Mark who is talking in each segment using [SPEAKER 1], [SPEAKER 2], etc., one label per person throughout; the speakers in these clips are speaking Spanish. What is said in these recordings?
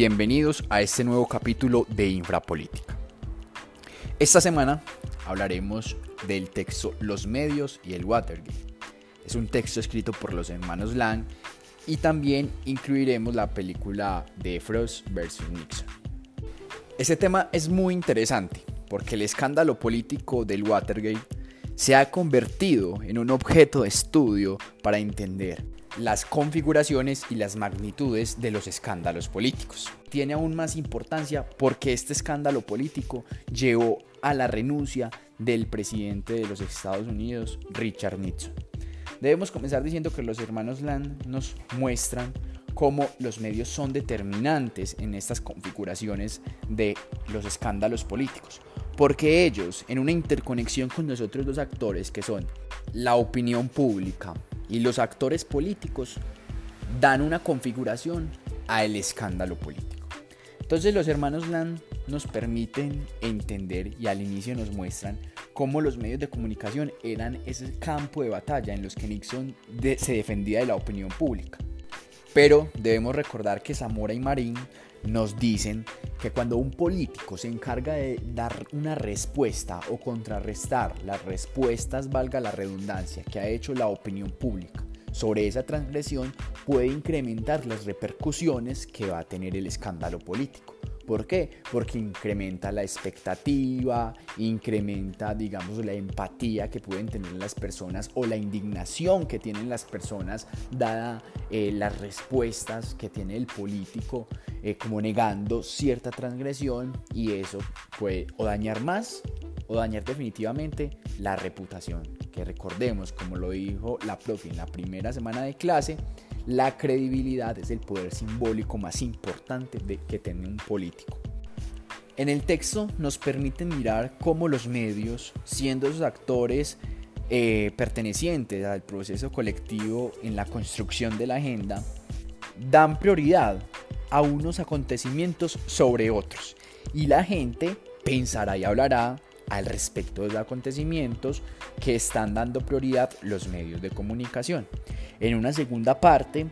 [SPEAKER 1] bienvenidos a este nuevo capítulo de Infrapolítica. Esta semana hablaremos del texto Los medios y el Watergate. Es un texto escrito por los hermanos Lang y también incluiremos la película de Frost vs. Nixon. Este tema es muy interesante porque el escándalo político del Watergate se ha convertido en un objeto de estudio para entender las configuraciones y las magnitudes de los escándalos políticos. Tiene aún más importancia porque este escándalo político llevó a la renuncia del presidente de los Estados Unidos, Richard Nixon. Debemos comenzar diciendo que los hermanos Land nos muestran cómo los medios son determinantes en estas configuraciones de los escándalos políticos. Porque ellos, en una interconexión con nosotros dos actores que son la opinión pública, y los actores políticos dan una configuración al escándalo político. Entonces los hermanos Land nos permiten entender y al inicio nos muestran cómo los medios de comunicación eran ese campo de batalla en los que Nixon se defendía de la opinión pública. Pero debemos recordar que Zamora y Marín nos dicen que cuando un político se encarga de dar una respuesta o contrarrestar las respuestas, valga la redundancia, que ha hecho la opinión pública sobre esa transgresión, puede incrementar las repercusiones que va a tener el escándalo político. ¿Por qué? Porque incrementa la expectativa, incrementa, digamos, la empatía que pueden tener las personas o la indignación que tienen las personas dada eh, las respuestas que tiene el político eh, como negando cierta transgresión y eso puede o dañar más o dañar definitivamente la reputación. Que recordemos, como lo dijo la profe en la primera semana de clase, la credibilidad es el poder simbólico más importante de, que tiene un político. En el texto nos permite mirar cómo los medios, siendo esos actores eh, pertenecientes al proceso colectivo en la construcción de la agenda, dan prioridad a unos acontecimientos sobre otros. Y la gente pensará y hablará al respecto de los acontecimientos que están dando prioridad los medios de comunicación. En una segunda parte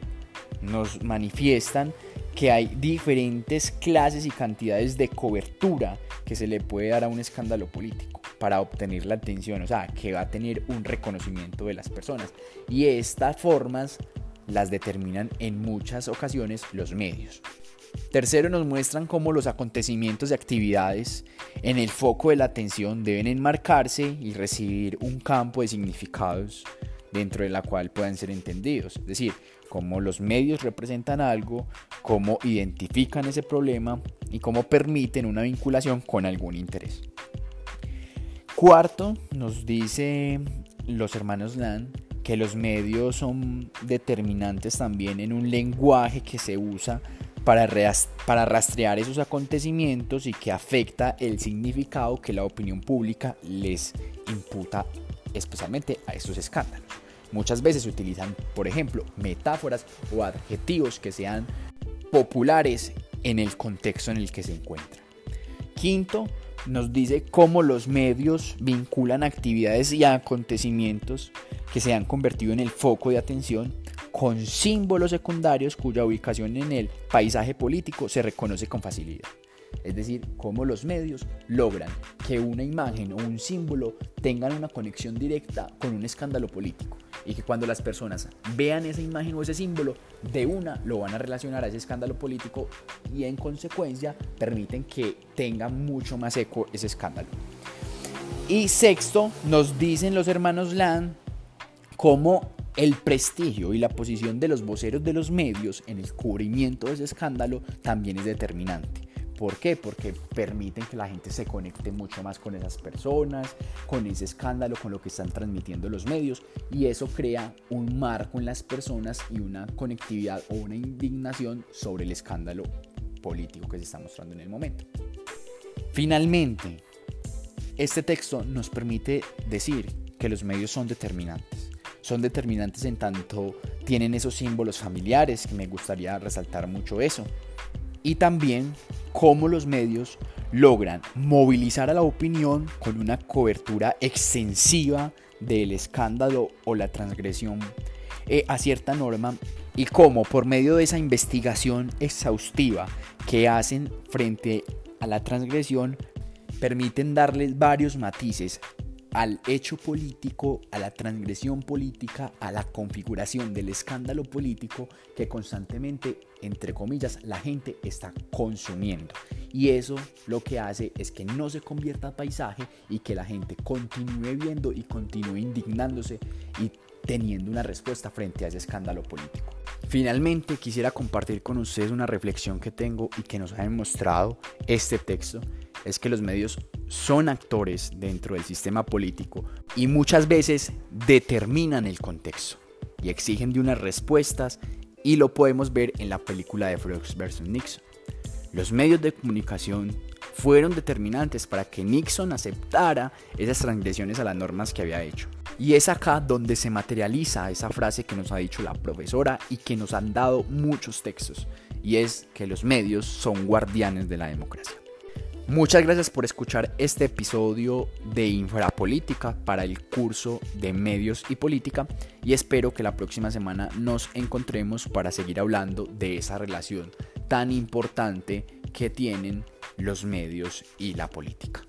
[SPEAKER 1] nos manifiestan que hay diferentes clases y cantidades de cobertura que se le puede dar a un escándalo político para obtener la atención, o sea, que va a tener un reconocimiento de las personas. Y estas formas las determinan en muchas ocasiones los medios. Tercero, nos muestran cómo los acontecimientos y actividades en el foco de la atención deben enmarcarse y recibir un campo de significados dentro de la cual puedan ser entendidos. Es decir, cómo los medios representan algo, cómo identifican ese problema y cómo permiten una vinculación con algún interés. Cuarto, nos dice los hermanos Land que los medios son determinantes también en un lenguaje que se usa para, para rastrear esos acontecimientos y que afecta el significado que la opinión pública les imputa especialmente a estos escándalos. Muchas veces se utilizan, por ejemplo, metáforas o adjetivos que sean populares en el contexto en el que se encuentran. Quinto, nos dice cómo los medios vinculan actividades y acontecimientos que se han convertido en el foco de atención con símbolos secundarios cuya ubicación en el paisaje político se reconoce con facilidad. Es decir, cómo los medios logran que una imagen o un símbolo tengan una conexión directa con un escándalo político y que cuando las personas vean esa imagen o ese símbolo, de una lo van a relacionar a ese escándalo político y en consecuencia permiten que tenga mucho más eco ese escándalo. Y sexto, nos dicen los hermanos Land cómo el prestigio y la posición de los voceros de los medios en el cubrimiento de ese escándalo también es determinante. ¿Por qué? Porque permiten que la gente se conecte mucho más con esas personas, con ese escándalo, con lo que están transmitiendo los medios y eso crea un marco en las personas y una conectividad o una indignación sobre el escándalo político que se está mostrando en el momento. Finalmente, este texto nos permite decir que los medios son determinantes. Son determinantes en tanto tienen esos símbolos familiares, que me gustaría resaltar mucho eso. Y también cómo los medios logran movilizar a la opinión con una cobertura extensiva del escándalo o la transgresión eh, a cierta norma y cómo por medio de esa investigación exhaustiva que hacen frente a la transgresión permiten darles varios matices al hecho político, a la transgresión política, a la configuración del escándalo político que constantemente, entre comillas, la gente está consumiendo. Y eso lo que hace es que no se convierta en paisaje y que la gente continúe viendo y continúe indignándose y teniendo una respuesta frente a ese escándalo político. Finalmente quisiera compartir con ustedes una reflexión que tengo y que nos ha demostrado este texto, es que los medios son actores dentro del sistema político y muchas veces determinan el contexto y exigen de unas respuestas y lo podemos ver en la película de Frogs vs. Nixon. Los medios de comunicación fueron determinantes para que Nixon aceptara esas transgresiones a las normas que había hecho. Y es acá donde se materializa esa frase que nos ha dicho la profesora y que nos han dado muchos textos, y es que los medios son guardianes de la democracia. Muchas gracias por escuchar este episodio de Infrapolítica para el curso de Medios y Política y espero que la próxima semana nos encontremos para seguir hablando de esa relación tan importante que tienen los medios y la política.